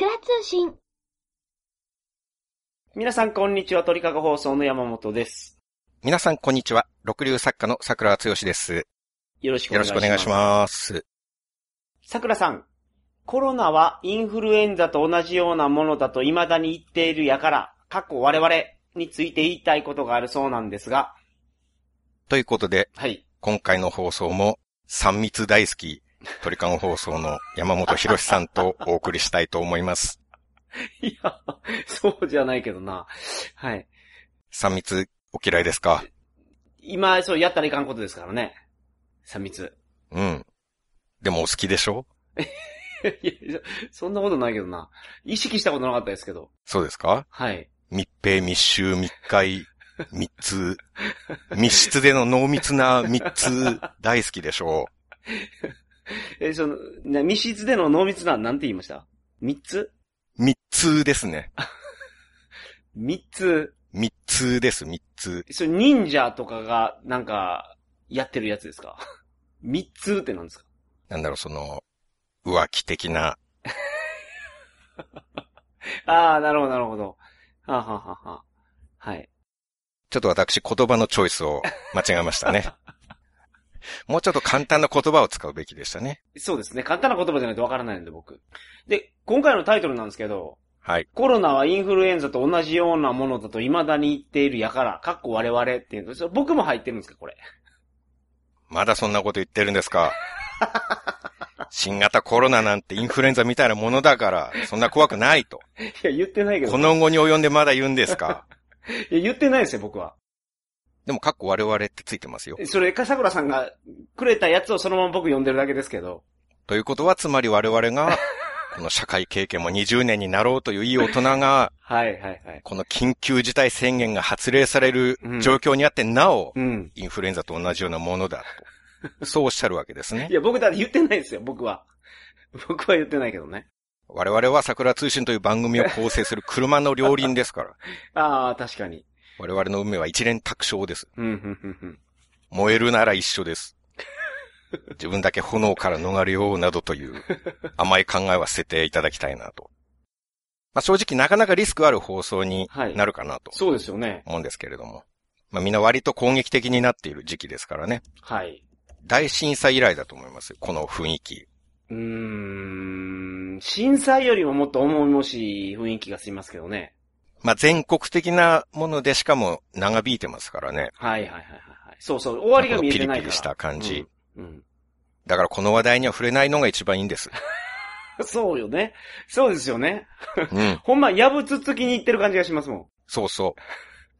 桜通信。皆さん、こんにちは。鳥かご放送の山本です。皆さん、こんにちは。六流作家の桜剛です。よろしくおよろ願いします。しくお願いします。桜さん、コロナはインフルエンザと同じようなものだと未だに言っているやから、過去我々について言いたいことがあるそうなんですが、ということで、はい。今回の放送も、三密大好き、鳥かご放送の山本博さんとお送りしたいと思います。いや、そうじゃないけどな。はい。三密、お嫌いですか？今、そう、やったらいかんことですからね。三密。うん。でもお好きでしょ？いや、そんなことないけどな。意識したことなかったですけど。そうですか？はい。密閉、密集、密会、密通。密室での濃密な密通、大好きでしょ え、その、な密室での濃密な、なんて言いました？三つう。密通ですね。三つ。密通です、密通。それ忍者とかが、なんか、やってるやつですか？三つってなんですか？なんだろう、その、浮気的な、ああ、なるほど、なるほど。はあ、はあはあはあ、はい。ちょっと私言葉のチョイスを間違えましたね。もうちょっと簡単な言葉を使うべきでしたね。そうですね。簡単な言葉じゃないとわからないんで、僕。で、今回のタイトルなんですけど、はい。コロナはインフルエンザと同じようなものだと未だに言っているやから、かっこ我々っていうの、僕も入ってるんですか、これ。まだそんなこと言ってるんですか？新型コロナなんてインフルエンザみたいなものだから、そんな怖くないと。いや、言ってないけど。この後に及んでまだ言うんですか？いや、言ってないですよ、僕は。でも、かっこ我々ってついてますよ。それ、かさくらさんがくれたやつをそのまま僕読んでるだけですけど。ということは、つまり我々が、この社会経験も20年になろうといういい大人が、はい、はい、はい。この緊急事態宣言が発令されるうん状況にあって、なお、うん。インフルエンザと同じようなものだと。そうおっしゃるわけですね い。や、僕だって言ってないですよ、僕は。僕は言ってないけどね。我々は桜通信という番組を構成する車の両輪ですから。ああ、確かに。我々の運命は一連卓勝です。燃えるなら一緒です。自分だけ炎から逃れようなどという 甘い考えは捨てていただきたいなと。まあ、正直なかなかリスクある放送にはいなるかなとそうですよね。思うんですけれども。まあ、みんな割と攻撃的になっている時期ですからね。はい。大震災以来だと思いますよ。この雰囲気。うーん、震災よりももっと重々しい雰囲気がしますけどね。まあ、全国的なものでしかも長引いてますからね。はい、はい、はい、はい。そうそう、終わりが見えてないから。ピリピリした感じうん。うんだからこの話題には触れないのが一番いいんです。そうよね。そうですよね。うん。ほんま、やぶつつきに行ってる感じがしますもん。そうそう。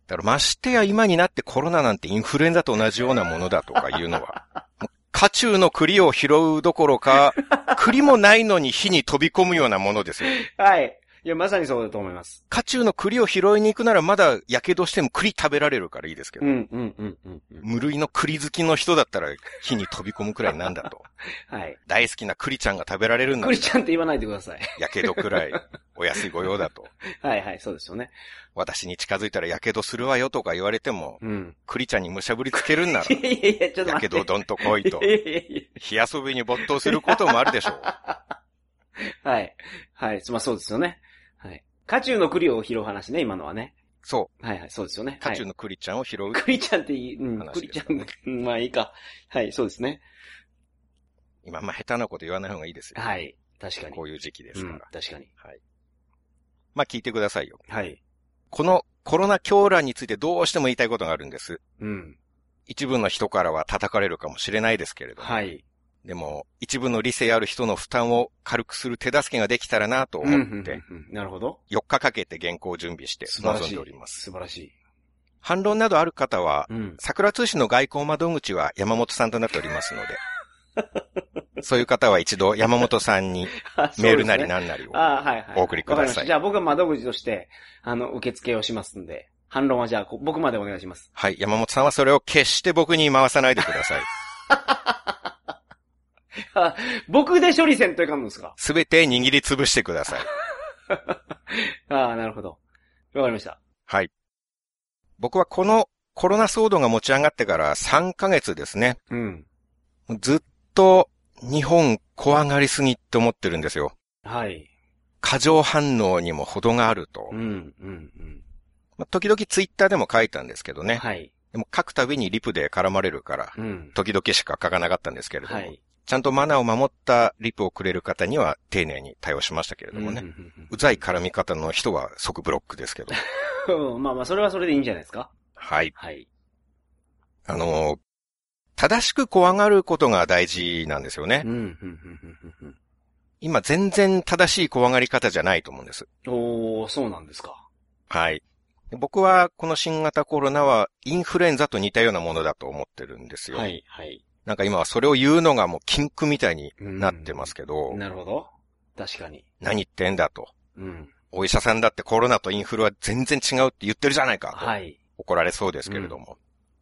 だからましてや今になってコロナなんてインフルエンザと同じようなものだとかいうのは、家中の栗を拾うどころか、栗もないのに火に飛び込むようなものですよ。はい。いや、まさにそうだと思います。家中の栗を拾いに行くならまだ火傷しても栗食べられるからいいですけど、うん、うん、うん、うん。うん無類の栗好きの人だったら火に飛び込むくらいなんだと。はい。大好きな栗ちゃんが食べられるんだクリちゃんって言わないでください。火傷くらい お安い御用だと。はい、はい、そうですよね。私に近づいたら火傷するわよとか言われても、うん。栗ちゃんにむしゃぶりつけるんなら、いやいやちょっとや待って。けどどんと来いとい。やいやい火遊びに没頭することもあるでしょう。や。はい。はい。まあそうですよね。はい。家中の栗を拾う話ね、今のはね。そはいはい、そうですよね。う。家中の栗ちゃんを拾う。栗ちゃんっていい、うん、話栗ちゃん まあいいか。はい、そうですね。今、まあ、下手なこと言わない方がいいですよ。はい。確かに。こういう時期ですうんから。、確かに。はい。まあ、聞いてくださいよ。はい。このコロナ狂乱についてどうしても言いたいことがあるんです。うん。一部の人からは叩かれるかもしれないですけれども。はい。でも、一部の理性ある人の負担を軽くする手助けができたらなと思って、うんうんなるほど。4日かけて原稿を準備して臨ん。でおります。素晴らしい。反論などある方は、うん。桜通信の外交窓口は山本さんとなっておりますので、そういう方は一度山本さんにメールなりななんなりを。お送りくださいわかりましたじゃあ僕は窓口として、あの、受付をしますんで、反論はじゃあこ僕までお願いします。はい、山本さんはそれを決して僕に回さないでください。あ 僕で処理せんといかんのですか？すべて握りつぶしてください。ああ、なるほど。わかりました。はい。僕はこのコロナ騒動が持ち上がってから3ヶ月ですね。うん。ずっと日本怖がりすぎって思ってるんですよ。はい。過剰反応にも程があると。うん、うん、うん。まあ、時々ツイッターでも書いたんですけどね。はい。でも書くたびにリプで絡まれるから、うん。時々しか書かなかったんですけれども、はい。ちゃんとマナーを守ったリプをくれる方には丁寧に対応しましたけれどもね。うざい絡み方の人は即ブロックですけど。まあまあ、それはそれでいいんじゃないですか？はい。はい。あのー正しく怖がることが大事なんですよね。今全然正しい怖がり方じゃないと思うんです。おー、そうなんですか。はい。僕はこの新型コロナはインフルエンザと似たようなものだと思ってるんですよ。はい、はい。なんか今はそれを言うのがもう禁句みたいになってますけど、なるほど。確かに。何言ってんだと。うん。お医者さんだってコロナとインフルは全然違うって言ってるじゃないかと。はい。怒られそうですけれども。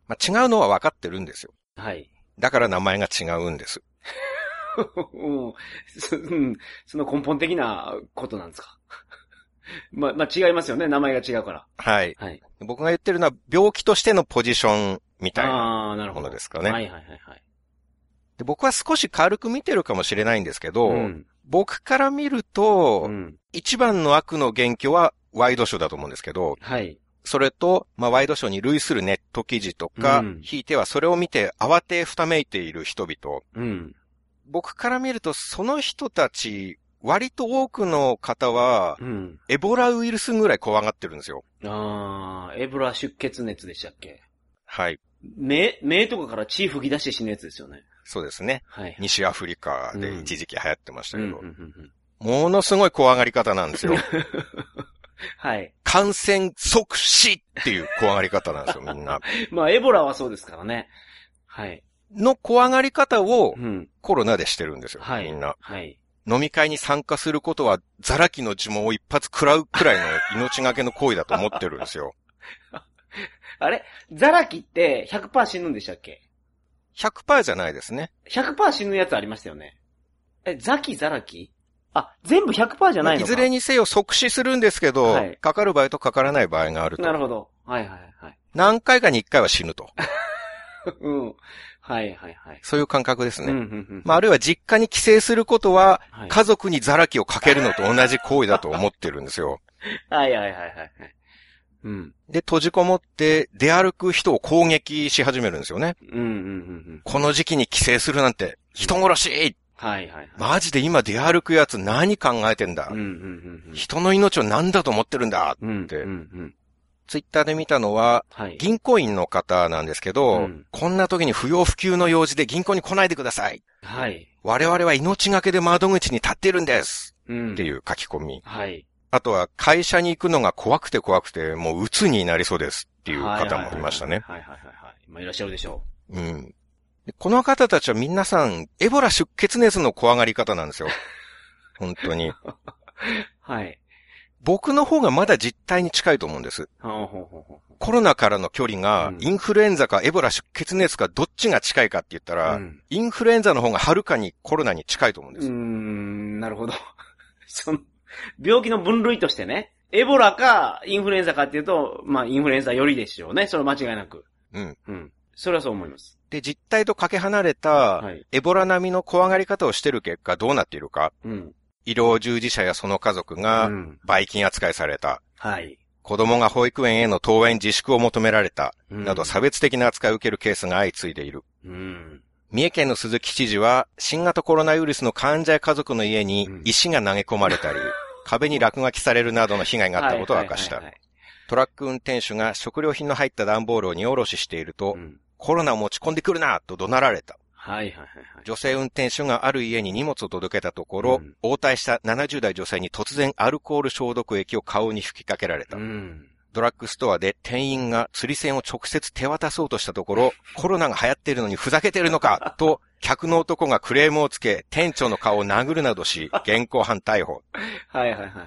まあ、違うのは分かってるんですよ。はい。だから名前が違うんです。うんそうんその根本的なことなんですか？まあ、まあ違いますよね。名前が違うから。はい。はい。僕が言ってるのは病気としてのポジションみたいな。ああ、なるほど。ものですかねはいはいはいはい。で僕は少し軽く見てるかもしれないんですけど、うん。僕から見ると、うん。一番の悪の元凶はワイドショーだと思うんですけど、はい。それと、まあ、ワイドショーに類するネット記事とか、うんひいてはそれを見て慌てふためいている人々。うん。僕から見ると、その人たち、割と多くの方は、うん。エボラウイルスぐらい怖がってるんですよ。ああ、エボラ出血熱でしたっけ？はい。目、目とかから血吹き出して死ぬやつですよね。そうですね。はい。西アフリカで一時期流行ってましたけど、うんうんうんうんものすごい怖がり方なんですよ。はい。感染即死っていう怖がり方なんですよ、みんな。まあ、エボラはそうですからね。はい。の怖がり方をうん。コロナでしてるんですよ、はい。みんな。はい。飲み会に参加することは、ザラキの呪文を一発食らうくらいの命がけの行為だと思ってるんですよ。あれ？ザラキって100%死ぬんでしたっけ？100%じゃないですね。100%死ぬやつありましたよね。え、ザキザラキ？あ、全部100%じゃないのかいずれにせよ即死するんですけど、はいかかる場合とかからない場合があると。なるほど。はいはいはい。何回かに1回は死ぬと。うん。はいはいはい。そういう感覚ですね。うんうんうん。まあ、あるいは実家に帰省することは、はい家族にザラキをかけるのと同じ行為だと思ってるんですよ。はいはいはいはいはい。うん。で、閉じこもって出歩く人を攻撃し始めるんですよね。うんうんうんうん。この時期に帰省するなんて人殺しはいはいはい。マジで今出歩くやつ何考えてんだ?うんうんうんうん。人の命を何だと思ってるんだ?うんってうんうん。ツイッターで見たのは、はい。銀行員の方なんですけど、うんこんな時に不要不急の用事で銀行に来ないでください。はい。我々は命がけで窓口に立ってるんです。うん。っていう書き込み。はい。あとは会社に行くのが怖くて怖くて、もう鬱になりそうですっていう方もいましたね。はいはいはいはい。まあいらっしゃるでしょうん。でこの方たちは皆さん、エボラ出血熱の怖がり方なんですよ。本当に。う。はい。僕の方がまだ実態に近いと思うんです。コロナからの距離がう、んインフルエンザかエボラ出血熱かどっちが近いかって言ったら、うんインフルエンザの方がはるかにコロナに近いと思うんです。ん、なるほど。その、病気の分類としてね、エボラかインフルエンザかっていうと、まあインフルエンザよりでしょうね。それは間違いなく。うん。うん。それはそう思います。で、実態とかけ離れた、はい。エボラ並みの怖がり方をしてる結果どうなっているか、うん。医療従事者やその家族がうん。ばい菌扱いされた、はい。子供が保育園への登園自粛を求められた、うんなど差別的な扱いを受けるケースが相次いでいる。うん。三重県の鈴木知事は、新型コロナウイルスの患者や家族の家にうん石が投げ込まれたり、壁に落書きされるなどの被害があったことを明かしたトラック運転手が食料品の入った段ボールを荷下ろししていると、はいうんコロナを持ち込んでくるなと怒鳴られた。はいはいはいはい。女性運転手がある家に荷物を届けたところ、うん応対した70代女性に突然アルコール消毒液を顔に吹きかけられた。うん。ドラッグストアで店員が釣り銭を直接手渡そうとしたところ、コロナが流行っているのにふざけてるのかと、客の男がクレームをつけ、店長の顔を殴るなどし、現行犯逮捕。はいはいはいは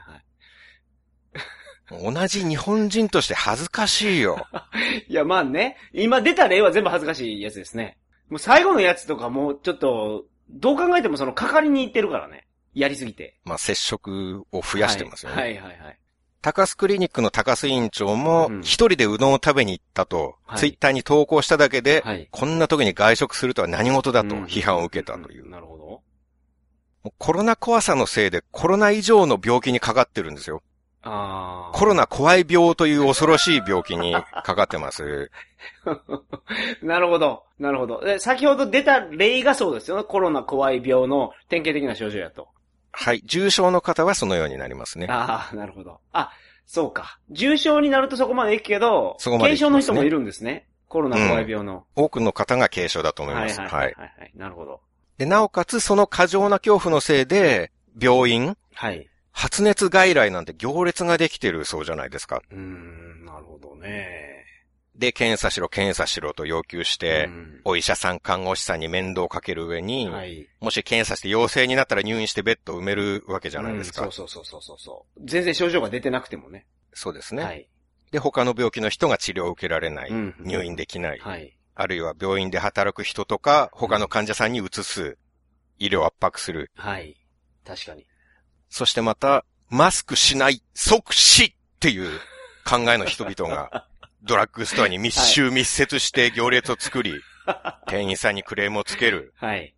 い。同じ日本人として恥ずかしいよ。いや、まあね。今出た例は全部恥ずかしいやつですね。もう最後のやつとかもうちょっと、どう考えてもその、かかりに行ってるからね。やりすぎて。まあ、接触を増やしてますよね。はいはいはいはい。高須クリニックの高須委員長もうん、一人でうどんを食べに行ったと、はいツイッターに投稿しただけで、はい。こんな時に外食するとは何事だと批判を受けたという。んなるほど。もコロナ怖さのせいでコロナ以上の病気にかかってるんですよ。ああ。コロナ怖い病という恐ろしい病気に かかってます。なるほど。なるほど。で先ほど出た例がそうですよね。コロナ怖い病の典型的な症状やと。はい。重症の方はそのようになりますね。ああ、なるほど。あ、そうか。重症になるとそこまでいくけど、そこまでね症の人もいるんですね。コロナ怖い病の。多くの方が軽症だと思います。はいはいははいい。はいはい。なるほど。で、なおかつその過剰な恐怖のせいで、病院、はい。発熱外来なんて行列ができてるそうじゃないですか。うーん、なるほどね。で、検査しろ、検査しろと要求して、うんお医者さん、看護師さんに面倒をかける上に、はい。もし検査して陽性になったら入院してベッドを埋めるわけじゃないですか。うんそうそうそうそうそう。全然症状が出てなくてもね。そうですね、はい。で、他の病気の人が治療を受けられない、うん入院できない、はい。あるいは病院で働く人とか、他の患者さんに移す、医療を圧迫する。はい。確かに。そしてまた、マスクしない、即死っていう考えの人々が、ドラッグストアに密集密接して行列を作り、店員さんにクレームをつける。はい。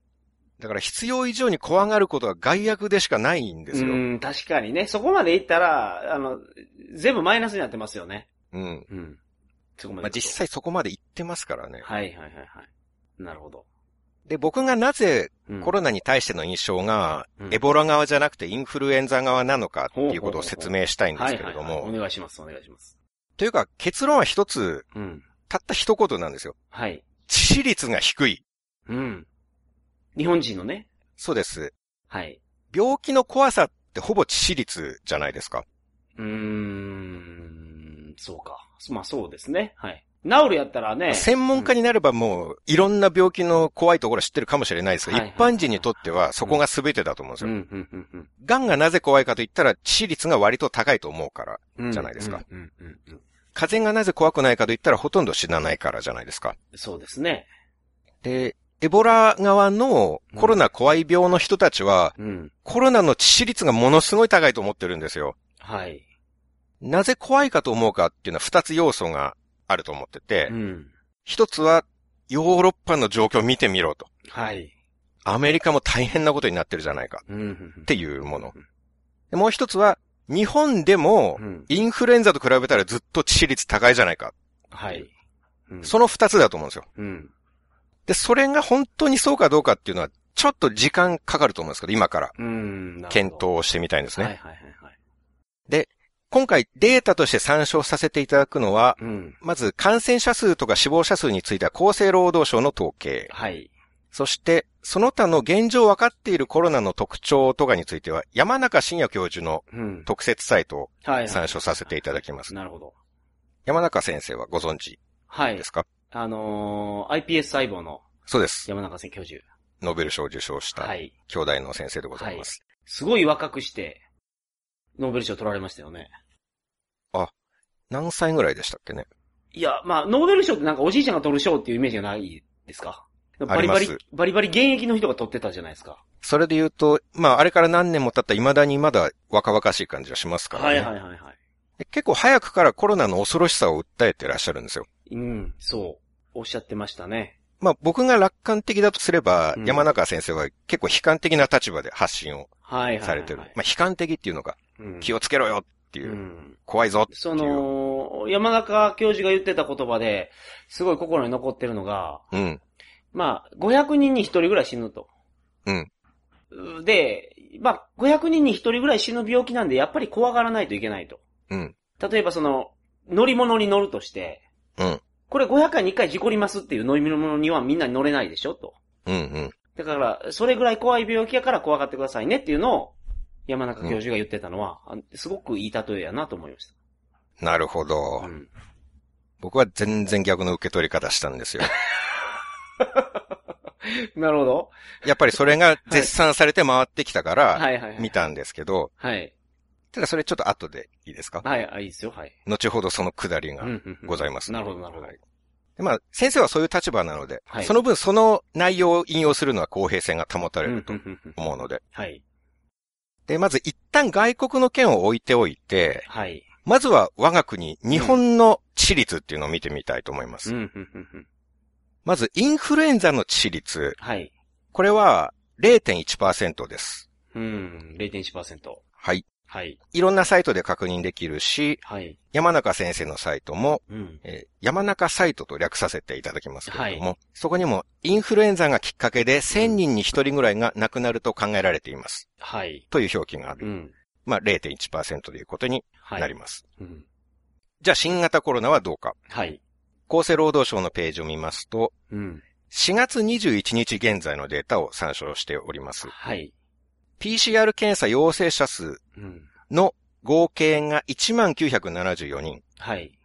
だから必要以上に怖がることは害悪でしかないんですよ。うん、確かにね。そこまでいったら、あの、全部マイナスになってますよね。うん。うん。そこままあ、でいくと。実際そこまで行ってますからね。はいはいはいはい。なるほど。で、僕がなぜうんコロナに対しての印象が、うんエボラ側じゃなくてインフルエンザ側なのかっていうことを説明したいんですけれども、お願いします、お願いします。というか結論は一つ、うん。たった一言なんですよ。はい。致死率が低い。うん。日本人のね。そうです。はい。病気の怖さってほぼ致死率じゃないですか。うーん、そうか。まあそうですね。はい。治るやったらね。専門家になればもういろんな病気の怖いところ知ってるかもしれないですが、はいはい一般人にとってはそこが全てだと思うんですうん、よ。うん、うん、うん癌がなぜ怖いかと言ったら致死率が割と高いと思うから。うん。じゃないですかうん、うん、うんうん。風邪がなぜ怖くないかと言ったらほとんど死なないからじゃないですか。そうですね。で、エボラ側のコロナ怖い病の人たちは、うん。コロナの致死率がものすごい高いと思ってるんですよ。はい。なぜ怖いかと思うかっていうのは二つ要素があると思っててう、ん。一つはヨーロッパの状況を見てみろと。はい。アメリカも大変なことになってるじゃないかっていうもの。でもう一つは、日本でもうん。インフルエンザと比べたらずっと致死率高いじゃないか。はい。うんその二つだと思うんですよ。うん。で、それが本当にそうかどうかっていうのは、ちょっと時間かかると思うんですけど、今から検討をしてみたいんですね。はいはいはいはい。今回データとして参照させていただくのは、うん。まず感染者数とか死亡者数については厚生労働省の統計。はい。そして、その他の現状分かっているコロナの特徴とかについては、山中伸也教授のうん。特設サイトをはい。参照させていただきます。なるほど。山中先生はご存知はいで。すか、あのー、iPS 細胞のそうです。山中先教授。ノーベル賞を受賞したはい。兄弟の先生でございます。すごい若くして、ノーベル賞取られましたよね。何歳ぐらいでしたっけね？いや、まあ、ノーベル賞ってなんかおじいちゃんが取る賞っていうイメージがないですか？バリバリバリバリ現役の人が取ってたじゃないですか。それで言うと、まあ、あれから何年も経った未だにまだ若々しい感じがしますからね。はいはいはいはい。で結構早くからコロナの恐ろしさを訴えてらっしゃるんですよ。うん、そう。おっしゃってましたね。まあ僕が楽観的だとすれば、うん山中先生は結構悲観的な立場で発信をはいはいはい、はい。されてる。まあ悲観的っていうのが、うん、気をつけろよっていう、うん。怖いぞっていう。その、山中教授が言ってた言葉で、すごい心に残ってるのが、うん。まあ、500人に1人ぐらい死ぬと。うん。で、まあ、500人に1人ぐらい死ぬ病気なんで、やっぱり怖がらないといけないと。うん。例えばその、乗り物に乗るとして、うん。これ500回に1回事故りますっていう乗り物にはみんなに乗れないでしょと。うん。うん。だから、それぐらい怖い病気やから怖がってくださいねっていうのを、山中教授が言ってたのは、あすごくいい例えやなと思いましなるほど、た。うん。僕は全然逆の受け取り方したんですよ。なるほど。やっぱりそれが 絶賛されて回ってきたから。見たんですけど、はい。ただそれちょっと後でいいですか？はい、あいいですよ、はい。後ほどそのくだりがうんうんうんございます。なるほど、なるほどまあ、先生はそういう立場なので、はいその分その内容を引用するのは公平性が保たれうんるとうんうんうん思うので。はい。で、まず一旦外国の件を置いておいて、はい。まずは我が国、日本の致死率っていうのを見てみたいと思います。まず、インフルエンザの致死率。はい。これは0.1%です。うん。0.1%。はい。はい。いろんなサイトで確認できるし、はい。山中先生のサイトも、うん。えー山中サイトと略させていただきますけれども、はそこにもインフルエンザがきっかけで1000人に1人ぐらいが亡くなると考えられています。はい。という表記がある。うん。まあ0.1%ということにはい。なります。うん。じゃあ新型コロナはどうか。はい。厚生労働省のページを見ますと、うん。4月21日現在のデータを参照しております。はい。PCR 検査陽性者数うん。の合計が1974人。はい。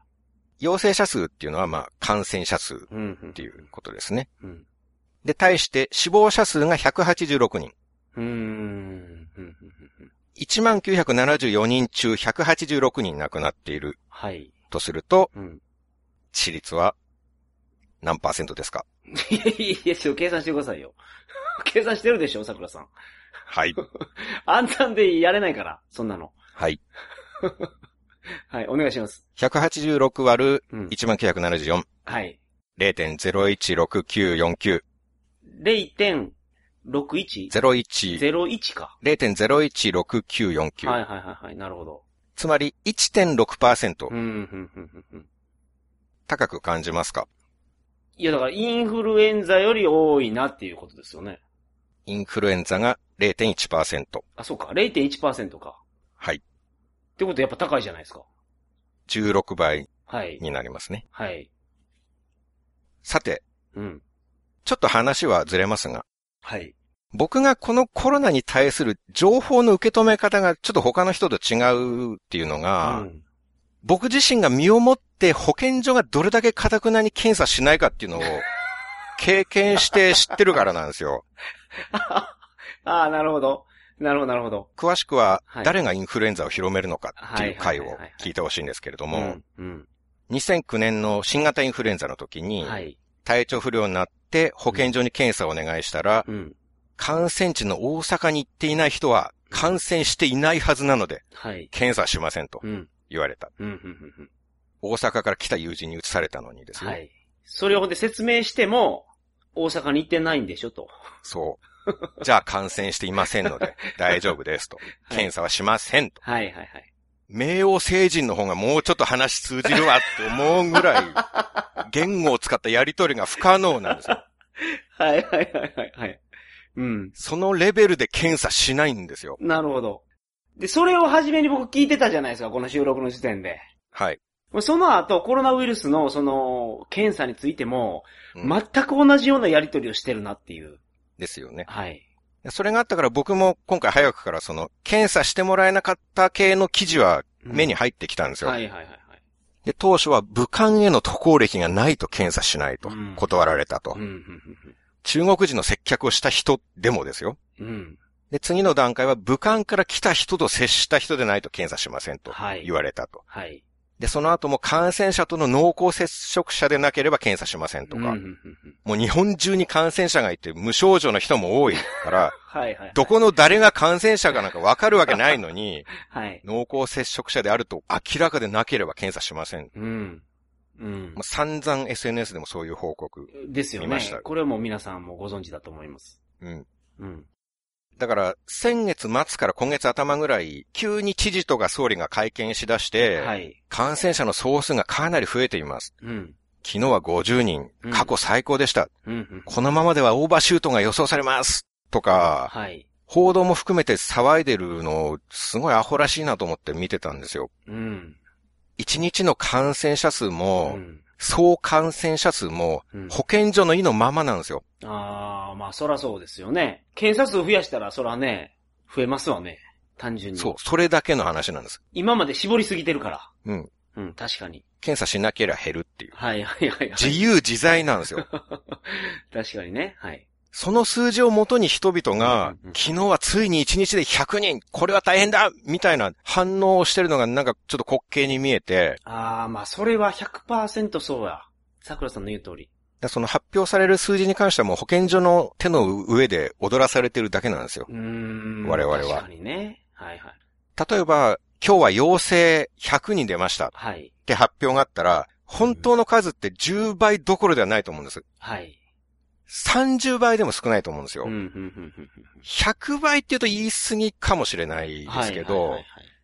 陽性者数っていうのはまあ感染者数っうん。うんていうことですね。うん。で、対して死亡者数が186人。うーん。うん。うん1974人中186人亡くなっているはい。とすると、うん。致率は何パーセントですか？いやいや計算してくださいよ。計算してるでしょ、桜さん。はい。暗算でやれないから、そんなの。はい。はい、お願いします。186割るうん。1974。はい。0.016949。0.61? 01。01か。0.016949。はいはいはいはい、なるほど。つまり1.6%うん、うん、うん、うんうん。高く感じますか？いや、だからインフルエンザより多いなっていうことですよね。インフルエンザが0.1%。あ、そうか。0.1%か。はい。ってことはやっぱ高いじゃないですか。16倍はい。になりますね。はい。さて、うん。ちょっと話はずれますが、はい。僕がこのコロナに対する情報の受け止め方がちょっと他の人と違うっていうのが、うん。僕自身が身をもって保健所がどれだけ堅くなに検査しないかっていうのを経験して知ってるからなんですよ。ああ、なるほど。なるほど、なるほど。詳しくははい誰がインフルエンザを広めるのかっていう回を聞いてほしいんですけれども、うん。うん。2009年の新型インフルエンザの時にはい。体調不良になって保健所に検査をお願いしたら、うん。感染地の大阪に行っていない人は感染していないはずなのではい。検査しませんとうん。言われた。大阪から来た友人に移されたのにですね。はい。それをほんで説明しても、大阪に行ってないんでしょと。そう。じゃあ感染していませんので 大丈夫ですと。検査はしませんと。はい、はい、はい。名誉成人の方がもうちょっと話通じるわって思うぐらい、言語を使ったやりとりが不可能なんですよ。はい、はい、はい、はい、はい。うん。そのレベルで検査しないんですよ。なるほど。で、それを初めに僕聞いてたじゃないですか、この収録の時点で。はい。その後、コロナウイルスの、その、検査についても、うん全く同じようなやりとりをしてるなっていう。ですよね。はい。それがあったから僕も今回早くからその、検査してもらえなかった系の記事は目に入ってきたんですよ。はい、はい、はい。はいで、当初は武漢への渡航歴がないと検査しないとうん断られたと。中国人の接客をした人でもですよ。うん。うん。で、次の段階は武漢から来た人と接した人でないと検査しませんとはい言われたと。はい。で、その後も感染者との濃厚接触者でなければ検査しませんとか、もう日本中に感染者がいて無症状の人も多いから、はい、はい。どこの誰が感染者かなんかわかるわけないのに、はい。濃厚接触者であると明らかでなければ検査しません。うん。うんまあ、。散々 SNS でもそういう報告。ですよね。これはもう皆さんもご存知だと思います。うん。うん。だから、先月末から今月頭ぐらい、急に知事とか総理が会見しだして、はい。感染者の総数がかなり増えています。うん。昨日は50人うん、過去最高でした。うんうん。このままではオーバーシュートが予想されます。とか、はい。報道も含めて騒いでるの、すごいアホらしいなと思って見てたんですよ。うん。1日の感染者数うも、ん。総感染者数もうん、保健所の意のままなんですよ。ああ、まあそらそうですよね。検査数増やしたらそらね、増えますわね。単純に。そう、それだけの話なんです。今まで絞りすぎてるから。うん。うん、確かに。検査しなければ減るっていう。はいはいはい、はい。自由自在なんですよ。確かにね。はい。その数字をもとに人々が昨日はついに1日で100人、これは大変だみたいな反応をしてるのがなんかちょっと滑稽に見えて、ああ、まあそれは100%そうや。桜さんの言う通り。その発表される数字に関してはもう保健所の手の上で踊らされてるだけなんですよ。うーん。我々は確かにね。はいはい。例えば、今日は陽性100人出ましたっはい。て発表があったら、本当の数って10倍どころではないと思うんです。はい。30倍でも少ないと思うんですよ。うん、うん、うん、100倍って言うと言い過ぎかもしれないうん。ですけど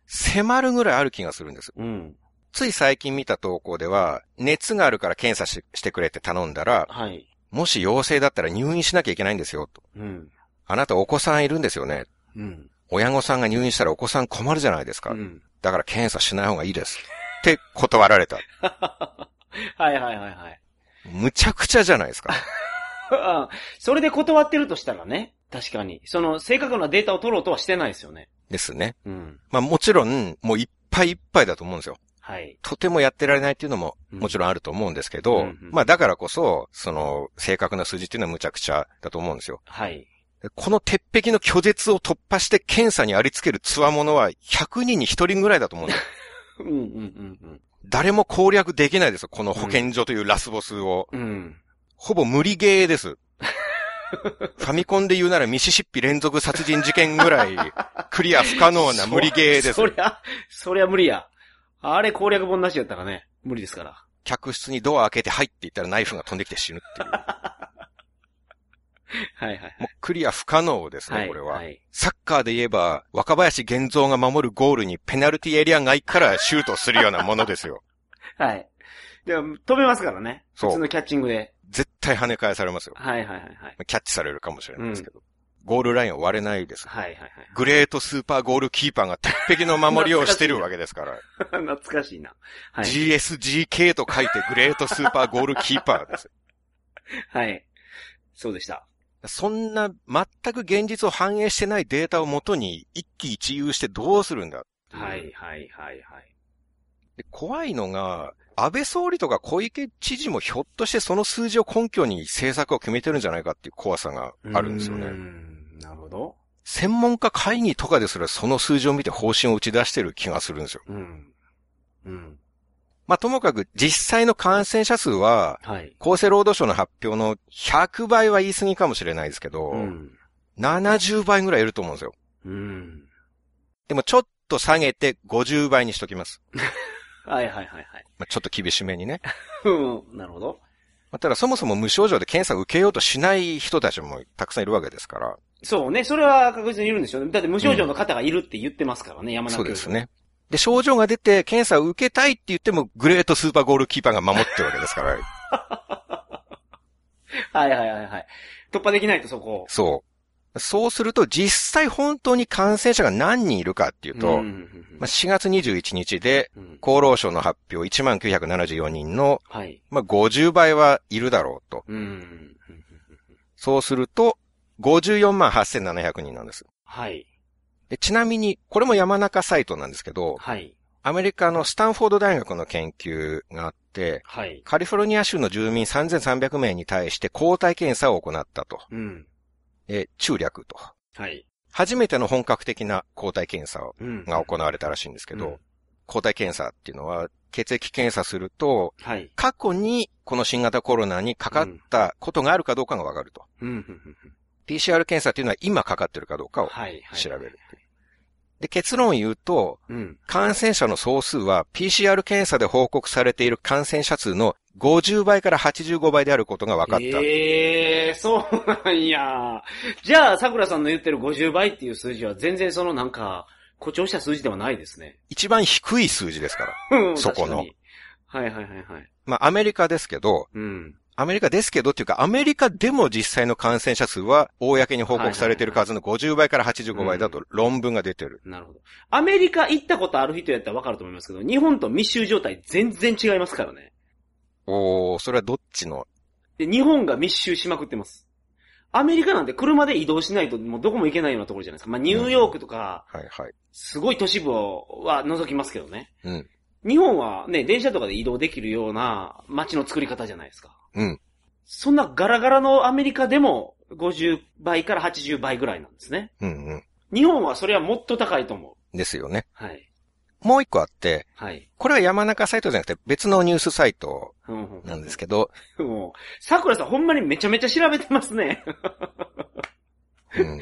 迫るぐらいある気がするんです。うん。つい最近見た投稿では、熱があるから検査ししてくれって頼んだら、はい。もし陽性だったら入院しなきゃいけないんですよ、と。うん。あなたお子さんいるんですよね。うん。親御さんが入院したらお子さん困るじゃないですか。うん。だから検査しない方がいいです。って断られた。はいはいはいはい。むちゃくちゃじゃないですか。あそれで断ってるとしたらね。確かに。その、正確なデータを取ろうとはしてないですよね。ですね。うん。まあもちろん、もういっぱいいっぱいだと思うんですよ。はい。とてもやってられないっていうのもうんもちろんあると思うんですけど、うんうんまあだからこそ、その正確な数字っていうのはむちゃくちゃだと思うんですよ。はい。この鉄壁の拒絶を突破して検査にありつける強者は100人に1人ぐらいだと思うんですよ。うんうんうん誰も攻略できないですよ、この保健所というラスボスを。うん。うん。ほぼ無理ゲーです。ファミコンで言うならミシシッピ連続殺人事件ぐらいクリア不可能な無理ゲーですそ。りゃ、そりゃ無理や。あれ攻略本なしやったらね、無理ですから。客室にドア開けて入っていったらナイフが飛んできて死ぬっていう。はいはいはい。もうクリア不可能ですね、はい。これは。はい。サッカーで言えば、若林玄三が守るゴールにペナルティエリア外からシュートするようなものですよ。はい。でも、飛べますからね。そう普通のキャッチングで。絶対跳ね返されますよ。はいはいはいはい。キャッチされるかもしれないですけど。ゴールラインを割れないです。はいはいはい。グレートスーパーゴールキーパーが鉄壁の守りをしてるわけですから。懐かしいな。はい。GSGK と書いてグレートスーパーゴールキーパーです。はい。そうでした。そんな全く現実を反映してないデータをもとに一喜一憂してどうするんだはいはいはいはい。で怖いのが、安倍総理とか小池知事もひょっとしてその数字を根拠に政策を決めてるんじゃないかっていう怖さがあるんですよね。んなるほど。専門家会議とかですらその数字を見て方針を打ち出してる気がするんですよ。うん。うん。まあ、ともかく実際の感染者数は、はい。厚生労働省の発表の100倍は言い過ぎかもしれないですけど、うん。70倍ぐらいいると思うんですよ。うん。でもちょっと下げて50倍にしときます。はいはいはいはい。まあ、ちょっと厳しめにね。うん。なるほど。まあただそもそも無症状で検査を受けようとしない人たちもたくさんいるわけですから。そうね。それは確実にいるんですよね。だって無症状の方がいるって言ってますからね、山中そうですね。で、症状が出て検査を受けたいって言っても、グレートスーパーゴールキーパーが守ってるわけですから。はいはいはいはい。突破できないとそこを。そう。そうすると、実際本当に感染者が何人いるかっていうと、まあ、4月21日で、厚労省の発表1974人の、はい。まあ、50倍はいるだろうと。そうすると、54万8700人なんです。はい。でちなみに、これも山中サイトなんですけど、はい。アメリカのスタンフォード大学の研究があって、はい。カリフォルニア州の住民3300名に対して抗体検査を行ったと。うん。え、中略と。はい。初めての本格的な抗体検査うん。が行われたらしいんですけど、うん抗体検査っていうのは、血液検査すると、はい。過去にこの新型コロナにかかったことがあるかどうかがわかると。うん。PCR 検査っていうのは今かかってるかどうかをはい。はい。調べる。で、結論を言うと、うん。感染者の総数は PCR 検査で報告されている感染者数の50倍から85倍であることが分かった。ええー、そうなんや。じゃあ、桜さんの言ってる50倍っていう数字は全然そのなんか、誇張した数字ではないですね。一番低い数字ですから。うんそこの。はいはいはいはい。まあ、アメリカですけど、うん。アメリカですけどっていうか、アメリカでも実際の感染者数は、公に報告されている数の50倍から85倍だと論文が出てる。なるほど。アメリカ行ったことある人やったらわかると思いますけど、日本と密集状態全然違いますからね。おー、それはどっちの？で、日本が密集しまくってます。アメリカなんて車で移動しないともうどこも行けないようなところじゃないですか。まあ、ニューヨークとか、はいはい。すごい都市部は除きますけどね。うん。日本はね、電車とかで移動できるような街の作り方じゃないですか。うん。そんなガラガラのアメリカでも50倍から80倍ぐらいなんですね。うんうん。日本はそれはもっと高いと思う。ですよね。はい。もう一個あって、はい。これは山中サイトじゃなくて別のニュースサイトうんうんなんですけど、もう、桜さんほんまにめちゃめちゃ調べてますね。うん。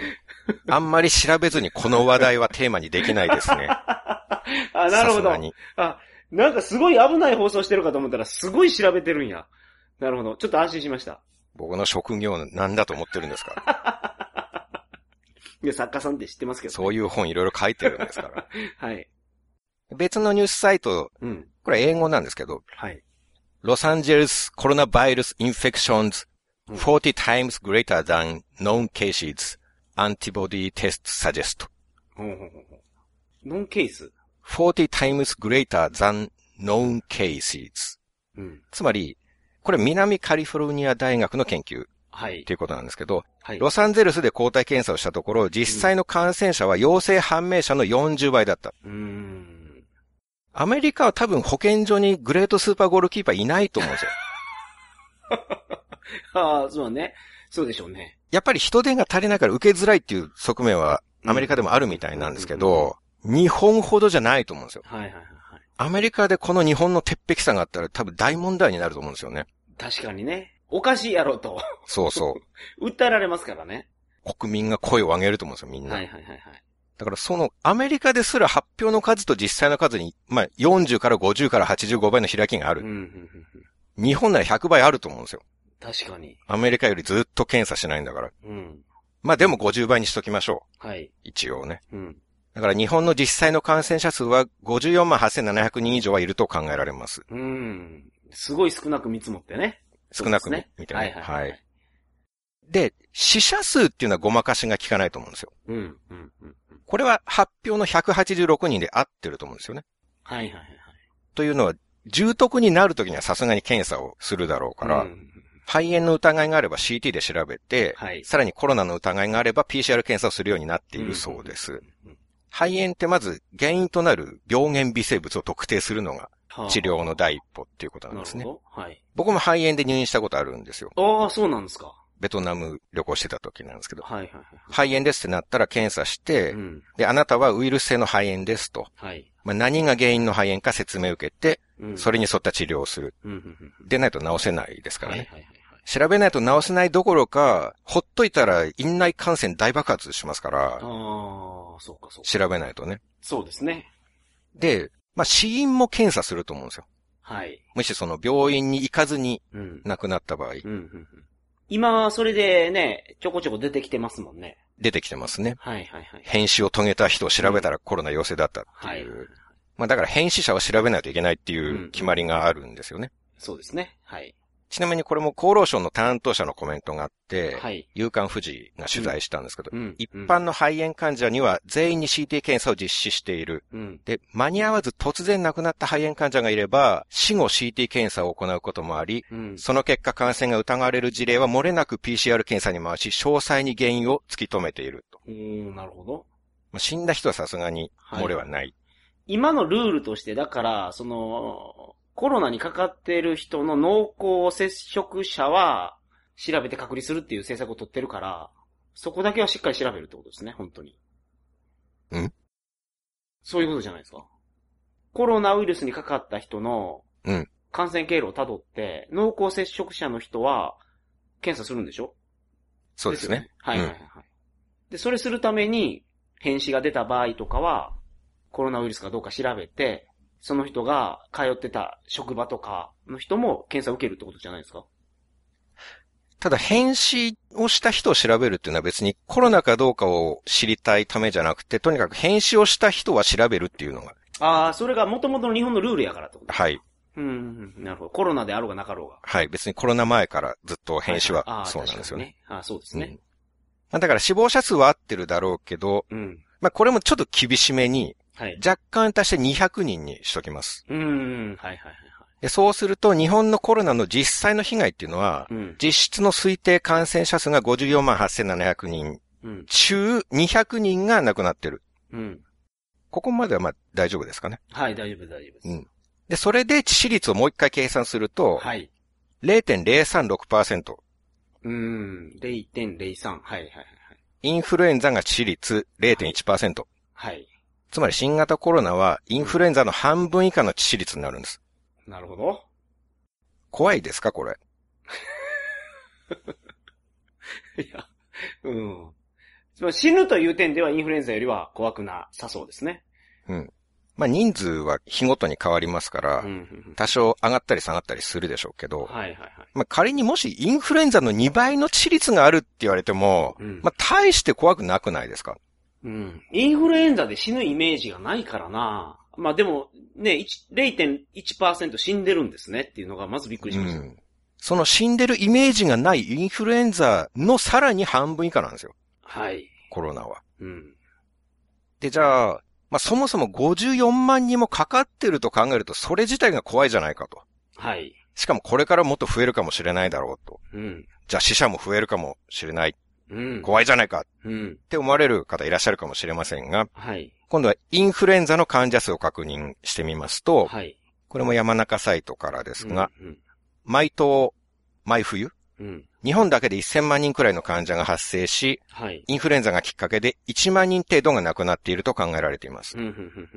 あんまり調べずにこの話題はテーマにできないですね。あ、なるほどあ、なんかすごい危ない放送してるかと思ったらすごい調べてるんや。なるほど。ちょっと安心しました。僕の職業なんだと思ってるんですから。いや、作家さんって知ってますけど、ね。そういう本いろいろ書いてるんですから。はい。別のニュースサイト、うん。これ英語なんですけど、はい。ロサンゼルスコロナバイルスインフェクションズうん40 times greater than known cases antibody test suggest ノンケース。40 times greater than known cases うん。つまり、これ南カリフォルニア大学の研究はいと。いうことなんですけど、はい。ロサンゼルスで抗体検査をしたところ、実際の感染者は陽性判明者の40倍だった。うーん。アメリカは多分保健所にグレートスーパーゴールキーパーいないと思うんですよ。ああ、そうね。そうでしょうね。やっぱり人手が足りないから受けづらいっていう側面はアメリカでもあるみたいなんですけど、日本ほどじゃないと思うんですよ。はいはいはいはい。アメリカでこの日本の鉄壁さがあったら多分大問題になると思うんですよね。確かにね。おかしいやろと。そうそう。訴えられますからね。国民が声を上げると思うんですよ、みんな。はいはいはいはい。だからそのアメリカですら発表の数と実際の数に、まあ40から50から85倍の開きがある。うんうんうんうん。日本なら100倍あると思うんですよ。確かに。アメリカよりずっと検査しないんだから。うん。まあでも50倍にしときましょはい。う。一応ね。うん。だから日本の実際の感染者数は54万8700人以上はいると考えられます。うん。すごい少なく見積もってね。少なくそうですね見てね。はいはいはい。はい。で、死者数っていうのはごまかしが効かないと思うんですよ。うん。うん。うん。うんこれは発表の186人で合ってると思うんですよね。はいはいはいというのは、重篤になるときにはさすがに検査をするだろうかはい。ら、うん肺炎の疑いがあれば CT で調べて、はい。さらにコロナの疑いがあれば PCR 検査をするようになっているそうです。うん。肺炎ってまず原因となる病原微生物を特定するのがはあ治療の第一歩っていうことなんですね。はい。僕も肺炎で入院したことあるんですよ。ああ、そうなんですか。ベトナム旅行してた時なんですけど。はいはいはい。肺炎ですってなったら検査して、うん。で、あなたはウイルス性の肺炎ですと。はい。まあ、何が原因の肺炎か説明を受けて、うん。それに沿った治療をする。うん。でないと治せないですからね。はいはいはいはい。調べないと治せないどころか、ほっといたら院内感染大爆発しますから、ああ、そうかそうか。調べないとね。そうですね。で、まあ、死因も検査すると思うんですよ。はい。もしその病院に行かずにうん。亡くなった場合、うん。うん。うん今、それでね、ちょこちょこ出てきてますもんね。出てきてますね。はいはいはい。変死を遂げた人を調べたらコロナ陽性だったってはいいう。。まあだから変死者は調べないといけないっていう決まりがあるんですよね。そうですね。はい。ちなみにこれも厚労省の担当者のコメントがあって、はい。夕刊富士が取材したんですけど、うん。一般の肺炎患者には全員に CT 検査を実施している。うん。で、間に合わず突然亡くなった肺炎患者がいれば、死後 CT 検査を行うこともあり、うん。その結果感染が疑われる事例は漏れなく PCR 検査に回し、詳細に原因を突き止めていると。なるほど。まあ、死んだ人はさすがに漏れはない。今のルールとして、だから、その、コロナにかかっている人の濃厚接触者は、調べて隔離するっていう政策を取ってるから、そこだけはしっかり調べるってことですね、本当に。ん？そういうことじゃないですか。コロナウイルスにかかった人のうん、感染経路をたどって、濃厚接触者の人は、検査するんでしょ？そうですね。よはいはいはいはい。で、それするために、変死が出た場合とかは、コロナウイルスかどうか調べて、その人が通ってた職場とかの人も検査を受けるってことじゃないですか？ただ、変死をした人を調べるっていうのは別にコロナかどうかを知りたいためじゃなくて、とにかく変死をした人は調べるっていうのが。ああ、それが元々の日本のルールやからってこと？はい。うんなるほど。コロナであろうがなかろうが。はい。別にコロナ前からずっと変死はそうなんですよね。。ねあーそうですねうん。まあだから死亡者数は合ってるだろうけど、うん。まあこれもちょっと厳しめに、はい。若干足して200人にしときます。うんうん、はいはいはいでそうすると日本のコロナの実際の被害っていうのは。実質の推定感染者数が54万8700人うん。中200人が亡くなってる。うん。ここまではまあ大丈夫ですかね。はい、大丈夫大丈夫です。うんで、それで致死率をもう一回計算すると、はい。0.036%。うん。0.03。はいはいはいはい。インフルエンザが致死率0.1%。はい。つまり新型コロナはインフルエンザの半分以下の致死率になるんです。なるほど。怖いですかこれ？いや、うん。つまり死ぬという点ではインフルエンザよりは怖くなさそうですね。まあ人数は日ごとに変わりますから、うんうんうん多少上がったり下がったりするでしょうけど、はいはいはい。まあ仮にもしインフルエンザの2倍の致率があるって言われても、うんまあ大して怖くなくないですか？うん。インフルエンザで死ぬイメージがないからな。まあでも、ね、1 0.1%死んでるんですねっていうのがまずびっくりしました。うん。その死んでるイメージがないインフルエンザのさらに半分以下なんですよ。はい。コロナは。うん。で、じゃあ、まあそもそも54万人もかかってると考えると、それ自体が怖いじゃないかと。はい。しかもこれからもっと増えるかもしれないだろうと。うん。じゃあ死者も増えるかもしれない。うん。怖いじゃないかっうん。て思われる方いらっしゃるかもしれませんが、はい。今度はインフルエンザの患者数を確認してみますと、はい。これも山中サイトからですが、うん。毎冬、毎冬、うん。日本だけで1000万人くらいの患者が発生し、はい。インフルエンザがきっかけで1万人程度が亡くなっていると考えられています。うん。うん。うん。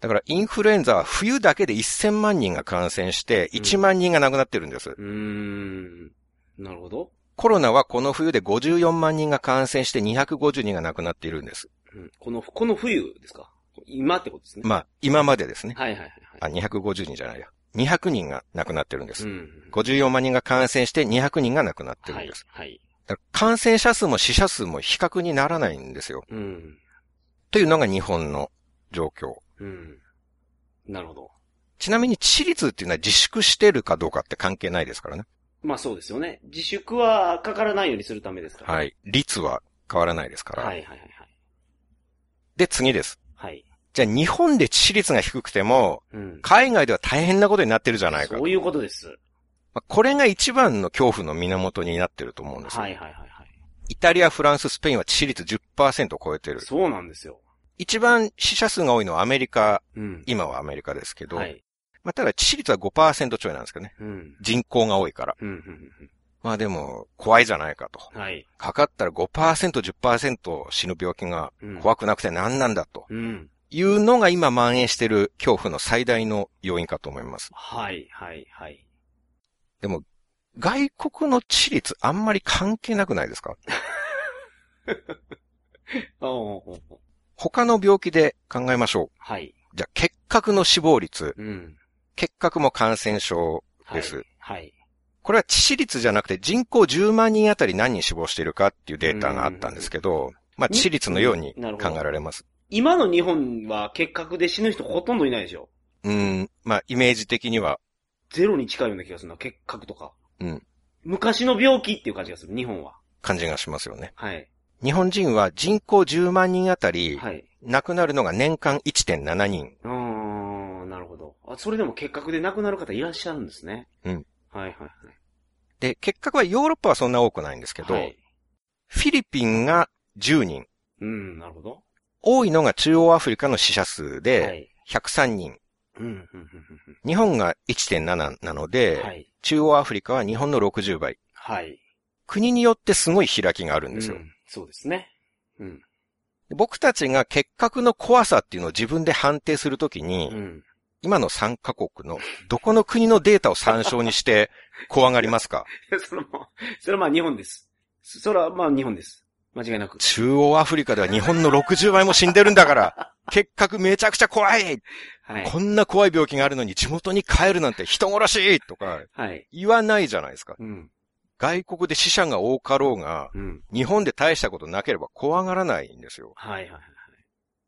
だからインフルエンザは冬だけで1000万人が感染して1万人が亡くなってるんです。うん。うん。なるほど。コロナはこの冬で54万人が感染して250人が亡くなっているんです。うん。この、この冬ですか？今ってことですね。まあ、今までですね。はいはいはいあ、250人じゃないや。200人が亡くなってるんです。うん。54万人が感染して200人が亡くなってるはいんです。。はい。だから感染者数も死者数も比較にならないんですよ。うん。というのが日本の状況。うん。なるほど。ちなみに致率っていうのは自粛してるかどうかって関係ないですからね。まあそうですよね。自粛はかからないようにするためですから。。はいい。率は変わらないですから。はいはいはいはい。で、次です。はい。じゃあ日本で致死率が低くても、うん。海外では大変なことになってるじゃないかと。そういうことです。まあこれが一番の恐怖の源になってると思うんですよ。はいはいはいはい。イタリア、フランス、スペインは致死率10%を超えてる。そうなんですよ。一番死者数が多いのはアメリカ、うん。今はアメリカですけど、はい。まあ、ただ致死率は5%ちょいなんですけどね。うん。人口が多いから。うん。うんまあでも、怖いじゃないかと。うん。はい。かかったら5%、10%死ぬ病気がうん。怖くなくて何なんだとうん。いうのが今蔓延している恐怖の最大の要因かと思います。はいはいはい。でも、外国の致率あんまり関係なくないですか？他の病気で考えましょう。はい。じゃあ、結核の死亡率。うん。結核も感染症はいです。はい。これは致死率じゃなくて人口10万人あたり何人死亡しているかっていうデータがあったんですけど、まあ致死率のように考えられます。今の日本は結核で死ぬ人ほとんどいないでしょ。うん、まあイメージ的には、ゼロに近いような気がするな、結核とか。うん。昔の病気っていう感じがする、日本は。感じがしますよね。はい。日本人は人口10万人あたり、はい。亡くなるのが年間1.7人。うーん、なるほど。あ、それでも結核で亡くなる方いらっしゃるんですね。うん。はいはいはい。で、結核はヨーロッパはそんな多くないんですけど、はい。フィリピンが10人。うん、なるほど。多いのが中央アフリカの死者数はでい。103人。うん、うん、うん、日本が1.7なのうで、ん。はい。中央アフリカは日本の60倍。はい。国によってすごい開きがあるんですよ。うんそうですね。うん。僕たちが結核の怖さっていうのを自分で判定するときに、うん。今の3カ国のどこの国のデータを参照にして 怖がりますか？それも、それはまあ日本です。それはまあ日本です。間違いなく。中央アフリカでは日本の60倍も死んでるんだから、結核めちゃくちゃ怖いはい。こんな怖い病気があるのに地元に帰るなんて人殺しとかはい。言わないじゃないですか。うん。外国で死者が多かろうが、うん。日本で大したことなければ怖がらないんですよ。はいはいはい。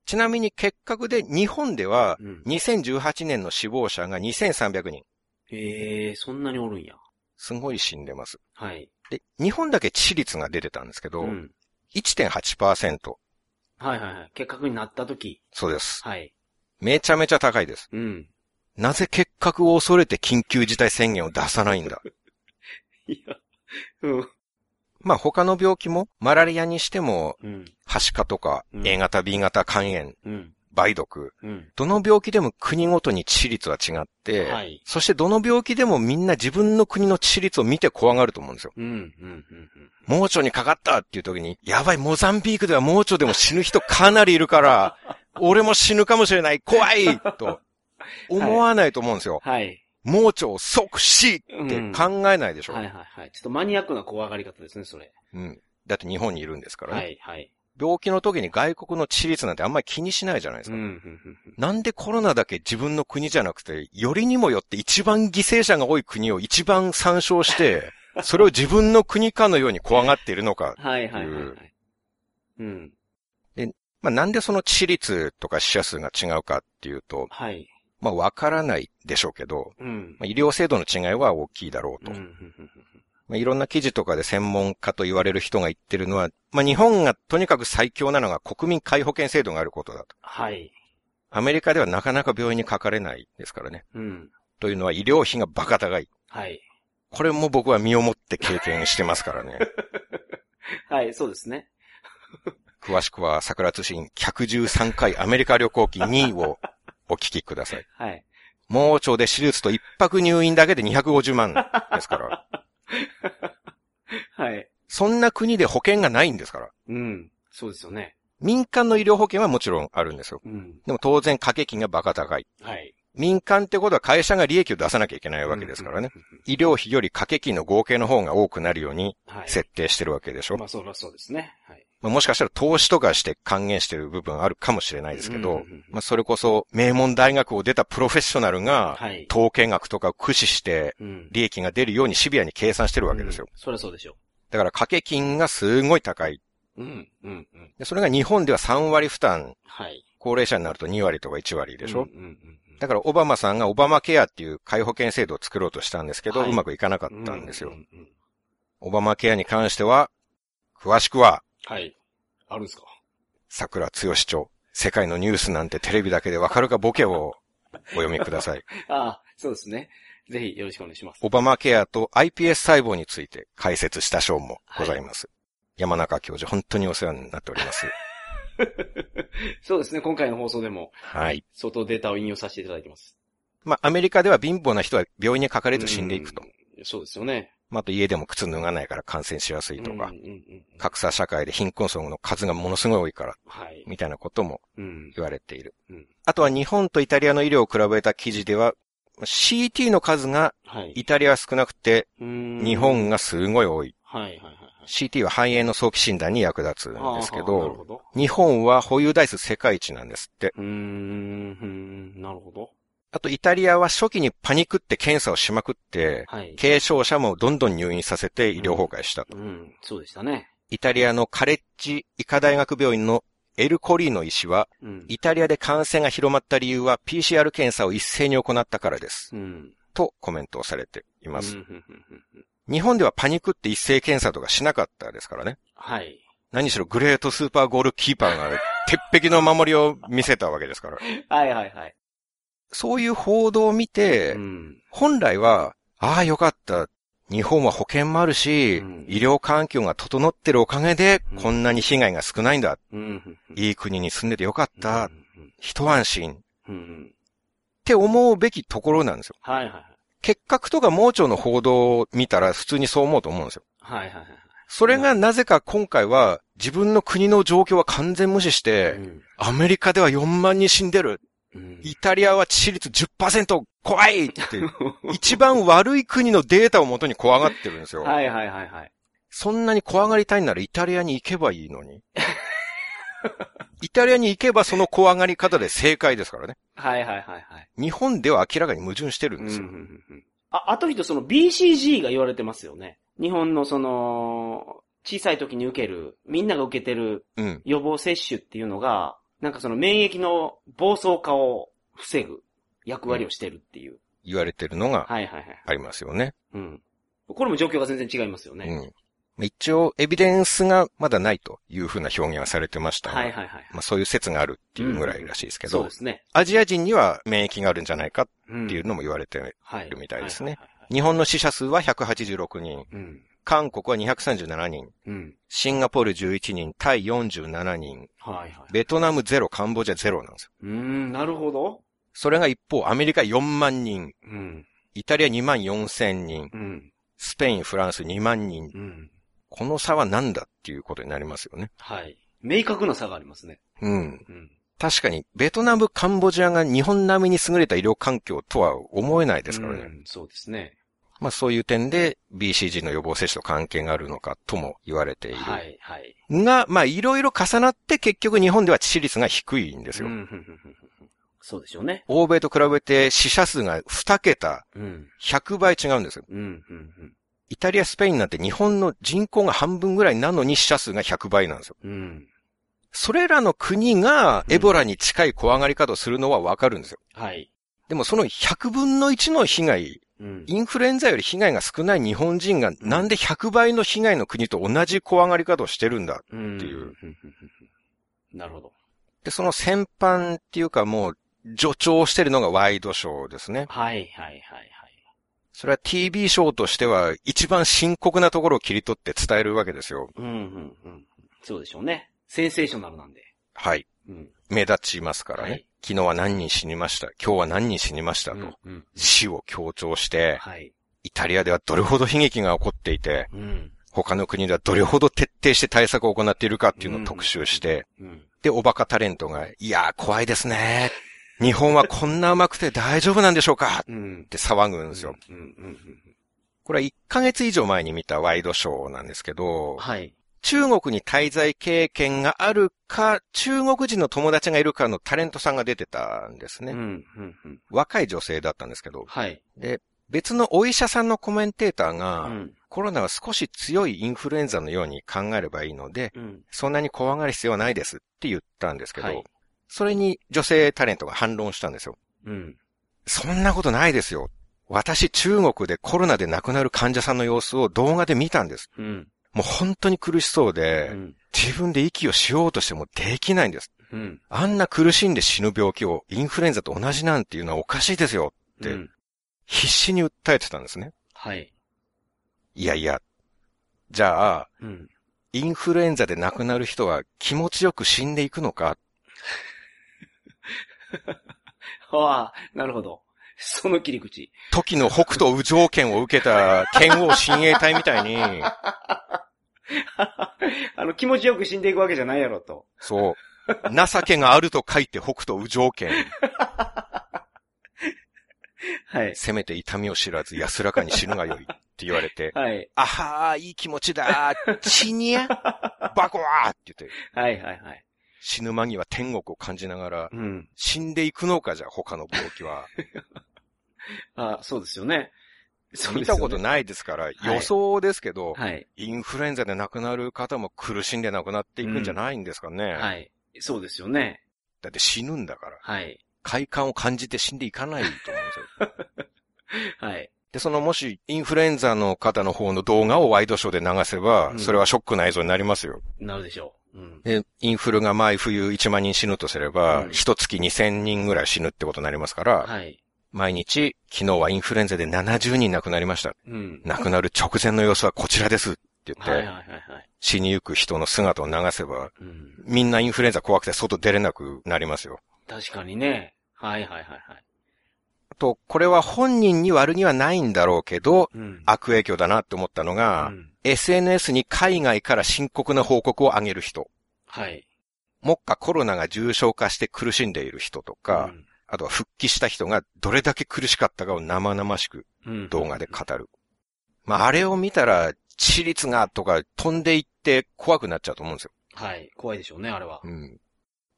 ちなみに結核で日本ではうん。2018年の死亡者が2300人。ええー、そんなにおるんや。すごい死んでます。はい。で、日本だけ致死率が出てたんですけど、うん。1.8%。はいはいはい。結核になった時。そうです。はい。めちゃめちゃ高いです。うん。なぜ結核を恐れて緊急事態宣言を出さないんだ？いや。うん。まあ他の病気も、マラリアにしても、うん。はしかとか、うん A 型、B 型肝炎、うん。梅毒、うん。どの病気でも国ごとに致死率は違って、はい。そしてどの病気でもみんな自分の国の致死率を見て怖がると思うんですよ。うん。うん。うん。盲腸にかかったっていう時に、やばい、モザンビークでは盲腸でも死ぬ人かなりいるから、俺も死ぬかもしれない、怖いと、思わないと思うんですよ。はい。盲腸即死って考えないでしょ。はいはいはい。ちょっとマニアックな怖がり方ですね、それ。うん。だって日本にいるんですからね。はいはい。病気の時に外国の致率なんてあんまり気にしないじゃないですか。うん、うん、うん。なんでコロナだけ自分の国じゃなくて、よりにもよって一番犠牲者が多い国を一番参照して、それを自分の国かのように怖がっているのか。はい、はい、はいはい。うん。まあ、なんでその致率とか死者数が違うかっていうと、はい。まあ、わからないでしょうけど、うん。まあ、医療制度の違いは大きいだろうと。うんうんうんまあ、いろんな記事とかで専門家と言われる人が言ってるのは、まあ、日本がとにかく最強なのが国民皆保険制度があることだと。はい。アメリカではなかなか病院にかかれないですからね。うん。というのは医療費がバカ高い。はい。これも僕は身をもって経験してますからね。はい、そうですね。詳しくは桜通信113回アメリカ旅行記2をお聞きください。はい。盲腸で手術と一泊入院だけで250万ですから。はい。そんな国で保険がないんですから。うん。そうですよね。民間の医療保険はもちろんあるんですよ。うん。でも当然掛け金がバカ高い。はい。民間ってことは会社が利益を出さなきゃいけないわけですからね。うん。うん医療費より掛け金の合計の方が多くなるようにはい。設定してるわけでしょ。まあ、そりゃそうですね。はい。まあもしかしたら投資とかして還元してる部分あるかもしれないですけどまあそれこそ名門大学を出たプロフェッショナルがはい。統計学とかを駆使してうん。利益が出るようにシビアに計算してるわけですよ。うんそりゃそうでしょだから掛け金がすごい高い。う。うん。うん。うん。でそれが日本では3割負担、はい。高齢者になると2割とか1割でしょ、うんうんうんだからオバマさんがオバマケアっていう介保険制度を作ろうとしたんですけど、はいうまくいかなかうん。ったんですよ。オバマケアに関しては、詳しくは、はい。あるんですか？桜剛町、世界のニュースなんてテレビだけでわかるかボケを お読みください。ああ、そうですね。ぜひよろしくお願いします。オバマケアと iPS 細胞について解説した章もございます。山中教授、本当にお世話になっております。そうですね。今回の放送でもはい。相当データを引用させていただいてます。まあ、アメリカでは貧乏な人は病院にかかれず死んでいくと。うん。そうですよね。まあ、あと家でも靴脱がないから感染しやすいとかうんうん、うんうん格差社会で貧困層の数がものすごい多いから、はい。みたいなこともうん。言われている。うんあとは日本とイタリアの医療を比べた記事では、CT の数がはい。イタリアは少なくて、日日本がすごい多い。はいはいはいはい。CT は肺炎の早期診断に役立つんですけど、ほど。日本は保有台数世界一なんですって。うんなるほど。あとイタリアは初期にパニックって検査をしまくって、はい。軽症者もどんどん入院させて医療崩壊したと。うん、そうでしたね。イタリアのカレッジ医科大学病院のエルコリーノ医師は、うん。イタリアで感染が広まった理由は PCR 検査を一斉に行ったからです。うん。とコメントをされています。うんうんうんうんうん日本ではパニックって一斉検査とかしなかったですからね。はい。何しろグレートスーパーゴールキーパーが鉄壁の守りを見せたわけですから。はいはいはい。そういう報道を見て、うん。本来は、ああよかった。日本は保険もあるし、うん医療環境が整ってるおかげでうん、こんなに被害が少ないんだ。いい国に住んでてよかった。一安心。っ。て思うべきところなんですよ。はいはいはい。結核とか盲腸の報道を見たら普通にそう思うと思うんですよ。はいはいはい。それがなぜか今回は自分の国の状況は完全無視して、うんアメリカでは4万人死んでる。うんイタリアは致死率10%怖いって、一番悪い国のデータをもとに怖がってるんですよ。はいはいはいはい。そんなに怖がりたいならイタリアに行けばいいのに。イタリアに行けばその怖がり方で正解ですからね。はいはいはいはい。日本では明らかに矛盾してるんですよ。うんうんうんうんあ、あと人その BCG が言われてますよね。日本のその、小さい時に受ける、みんなが受けてるうん。予防接種っていうのが、なんかその免疫の暴走化を防ぐ役割をしてるっていう。言われてるのがはいはいはい。ありますよね。うん。これも状況が全然違いますよね。うん。一応、エビデンスがまだないというふうな表現はされてましたが、はいはいはい。まあそういう説があるっていうぐらいらしいですけどそうで、すね。アジア人には免疫があるんじゃないかっうんていうのも言われて、はいるみたいですねはいはいはい日本の死者数は186人、うん。韓国は237人、うん。シンガポール11人、タイ47人、はいはい。ベトナム0、カンボジア0なんですよ。うーん、なるほど。それが一方、アメリカ4万人、うん。イタリア2万4千人、うん。スペイン、フランス2万人。うん。この差は何だっていうことになりますよね。はい。明確な差がありますね。うん。うん。確かに、ベトナム、カンボジアが日本並みに優れた医療環境とは思えないですからね。うんそうですね。まあそういう点で BCG の予防接種と関係があるのかとも言われている。はい、はい。が、まあいろいろ重なって結局日本では致死率が低いんですよ。そうでしょうね。欧米と比べて死者数が2桁、うん。100倍違うんですよ。うん、うん、うん。イタリア、スペインなんて日本の人口が半分ぐらいなのに死者数が100倍なんですよ。うん。それらの国がエボラに近い怖がり方をするのはわかるんですよ。はい。でもその100分の1の被害、うん。インフルエンザより被害が少ない日本人がなんで100倍の被害の国と同じ怖がり方をしてるんだ。うん。っていうふんふんふんふんなるほど。で、その先般っていうかもう助長してるのがワイドショーですね。はい、はい、はい、はい。それは TV ショーとしては一番深刻なところを切り取って伝えるわけですよ。うん、うん、うん。そうでしょうね。センセーショナルなんで。はい。うん。目立ちますからね。はい昨日は何人死にました？今日は何人死にました？と。うん、うん。死を強調して、はい。イタリアではどれほど悲劇が起こっていて、うん。他の国ではどれほど徹底して対策を行っているかっていうのを特集して、うん。で、おバカタレントが、いやー怖いですね。日本はこんなうまくて大丈夫なんでしょうか？っうん。て騒ぐんですよ。これは1ヶ月以上前に見たワイドショーなんですけど、はい。中国に滞在経験があるか、中国人の友達がいるかのタレントさんが出てたんですね。うん、うん、うん。若い女性だったんですけど、はい。で、別のお医者さんのコメンテーターが、うん。コロナは少し強いインフルエンザのように考えればいいので、うん。そんなに怖がる必要はないですって言ったんですけど、はいそれに女性タレントが反論したんですよ。うん。そんなことないですよ。私中国でコロナで亡くなる患者さんの様子を動画で見たんです。うん。もう本当に苦しそうで、うん。自分で息をしようとしてもできないんです。うん。あんな苦しんで死ぬ病気をインフルエンザと同じなんていうのはおかしいですよってうん必死に訴えてたんですね。はい。いやいや。じゃあ、うん。インフルエンザで亡くなる人は気持ちよく死んでいくのか？ああ、なるほど。その切り口。時の北斗右条剣を受けた剣王親衛隊みたいに、あの、気持ちよく死んでいくわけじゃないやろと。そう、情けがあると書いて北斗右条剣、はい。せめて痛みを知らず安らかに死ぬがよいって言われて、はい。あはー、いい気持ちだ死にゃバコワーって言って、はいはいはい。死ぬ間際天国を感じながら、うん。死んでいくのかじゃあ他の病気は。あそうですよね。見たことないですから、い予想ですけど、はい。インフルエンザで亡くなる方も苦しんで亡くなっていくんじゃないんですかね。はい。そうですよね。だって死ぬんだから。はい。快感を感じて死んでいかないと思うんですよ。はい。で、そのもし、インフルエンザの方の方の動画をワイドショーで流せば、うんそれはショックな映像になりますよ。なるでしょう。うん。で、インフルが毎冬1万人死ぬとすれば、うん一月2000人ぐらい死ぬってことになりますから、はい。毎日、昨日はインフルエンザで70人亡くなりました。うん。亡くなる直前の様子はこちらですって言って、はいはいはいはい。死にゆく人の姿を流せば、うん。みんなインフルエンザ怖くて外出れなくなりますよ。確かにね。はいはいはいはい。あと、これは本人に悪にはないんだろうけど、うん。悪影響だなって思ったのが、うん。SNS に海外から深刻な報告を上げる人。はい。もっかコロナが重症化して苦しんでいる人とか、あとは復帰した人がどれだけ苦しかったかを生々しくうん、動画で語る。まあ、あれを見たら、致死率がとか飛んでいって怖くなっちゃうと思うんですよ。はい。怖いでしょうね、あれは。うん。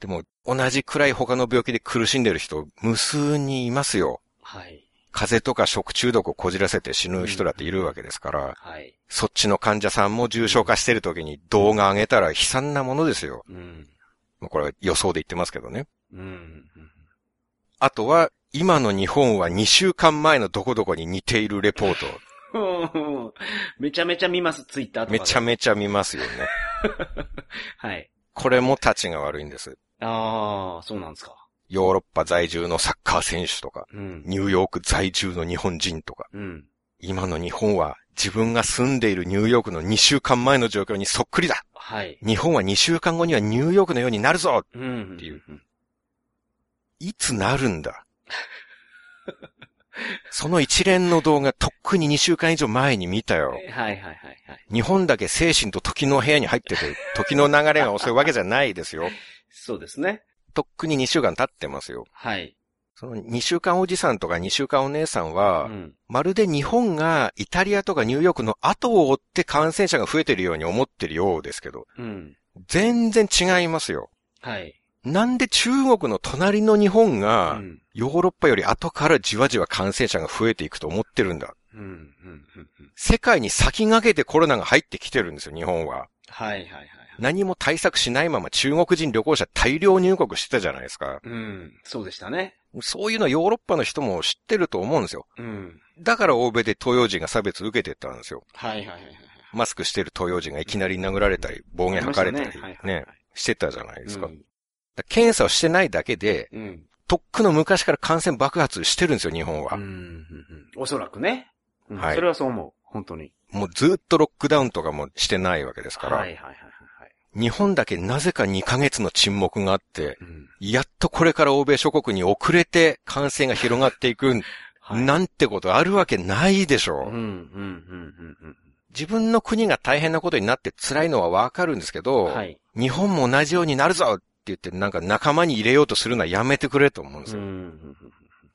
でも、同じくらい他の病気で苦しんでる人、無数にいますよ。はい。風邪とか食中毒をこじらせて死ぬ人だっているわけですから、はい。そっちの患者さんも重症化してる時に動画上げたら悲惨なものですよ。うん。まあこれは予想で言ってますけどね。うん。あとは、今の日本は2週間前のどこどこに似ているレポート。う んめちゃめちゃ見ます、ツイッターとかで。めちゃめちゃ見ますよね。はい。これも立ちが悪いんです。ああ、そうなんですか。ヨーロッパ在住のサッカー選手とか、うん。ニューヨーク在住の日本人とか、うん。今の日本は自分が住んでいるニューヨークの2週間前の状況にそっくりだはい。日本は2週間後にはニューヨークのようになるぞうん。っていううん。いつなるんだ？その一連の動画、とっくに2週間以上前に見たよ。はいはいはいはい。日本だけ精神と時の部屋に入ってて、時の流れが遅いわけじゃないですよ。そうですね。とっくに2週間経ってますよ。はい。その2週間おじさんとか2週間お姉さんは、うん。まるで日本がイタリアとかニューヨークの後を追って感染者が増えてるように思ってるようですけど、うん。全然違いますよ。はい。なんで中国の隣の日本うが、ん。ヨーロッパより後からじわじわ感染者が増えていくと思ってるんだ。うん。うん。うん。うん世界に先駆けてコロナが入ってきてるんですよ、日本は。はいはいはいはい。何も対策しないまま中国人旅行者大量入国してたじゃないですか。うん。そうでしたね。そういうのはヨーロッパの人も知ってると思うんですよ。うん。だから欧米で東洋人が差別受けてったんですよ。はいはいはいはい。マスクしてる東洋人がいきなり殴られたり、暴言吐かれたりねしてたじゃないですか。検査をしてないだけで、うん。とっくの昔から感染爆発してるんですよ、日本は。うん。おそらくね。うんはいそれはそう思う。本当に。もうずっとロックダウンとかもしてないわけですから、はいはいはいはいはい。日本だけなぜか2ヶ月の沈黙があって、うん。やっとこれから欧米諸国に遅れて感染が広がっていく、はい。なんてことあるわけないでしょう。うん、うん、うん、うん、自分の国が大変なことになって辛いのはわかるんですけうど、ん。はい。日本も同じようになるぞって言ってなんか仲間に入れようとするのはやめてくれと思うんですよ。ん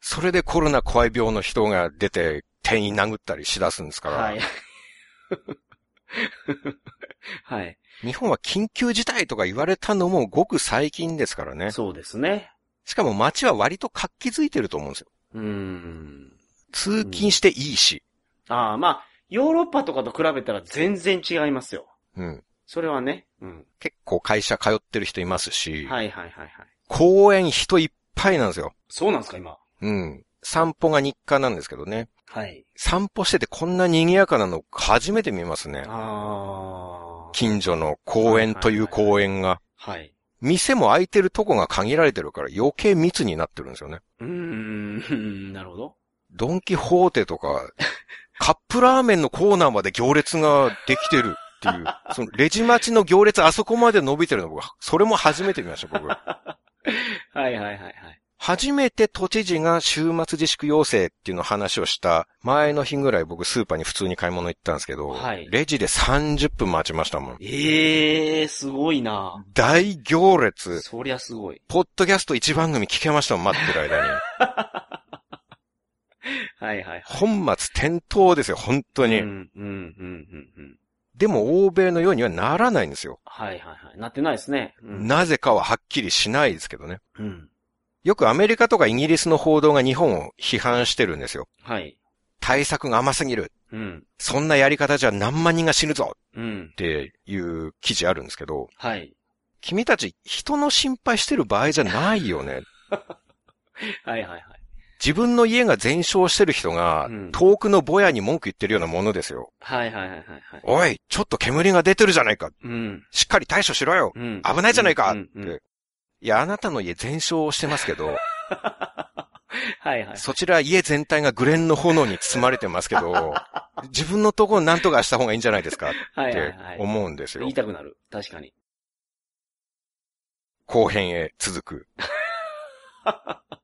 それでコロナ怖い病の人が出て店員殴ったりしだすんですから、はい。はい。日本は緊急事態とか言われたのもごく最近ですからね。そうですね。しかも街は割と活気づいてると思うんですよ。うん。通勤していいし。ああ、まあ、ヨーロッパとかと比べたら全然違いますよ。うん。それはね。うん。結構会社通ってる人いますし、はいはいはいはい。公園人いっぱいなんですよ。そうなんですか、今？うん。散歩が日課なんですけどね。はい。散歩しててこんな賑やかなの初めて見ますね。ああ。近所の公園という公園が。はい。店も開いてるとこが限られてるから余計密になってるんですよね。うーん、なるほど。ドンキホーテとか、カップラーメンのコーナーまで行列ができてるっていう、そのレジ待ちの行列あそこまで伸びてるの僕、それも初めて見ました、僕。はいはいはいはい。初めて都知事が週末自粛要請っていうの話をした前の日ぐらい僕スーパーに普通に買い物行ったんですけど、はいレジで30分待ちましたもん。ええー、すごいな。大行列。そりゃすごい。ポッドキャスト一番組聞けましたもん、待ってる間に。はいはいはい。本末転倒ですよ、本当に。うん、うん、うん、うん、うん。でも欧米のようにはならないんですよ。はいはいはい。なってないですね。うん。なぜかははっきりしないですけどね。うん。よくアメリカとかイギリスの報道が日本を批判してるんですよ。はい。対策が甘すぎる。うん。そんなやり方じゃ何万人が死ぬぞうんっ。ていう記事あるんですけど、はい。君たち人の心配してる場合じゃないよね。はいはいはい。自分の家が全焼してる人がうん遠くのぼやに文句言ってるようなものですよ。はいはいはいはいはい。おい、ちょっと煙が出てるじゃないか。うん。しっかり対処しろよ。うん。危ないじゃないかって。いや、あなたの家全焼してますけど、はいはい。そちら家全体がグレンの炎に包まれてますけど、自分のところなんとかした方がいいんじゃないですかってはい。思うんですよ言い。たくなる。確かに。後編へ続く。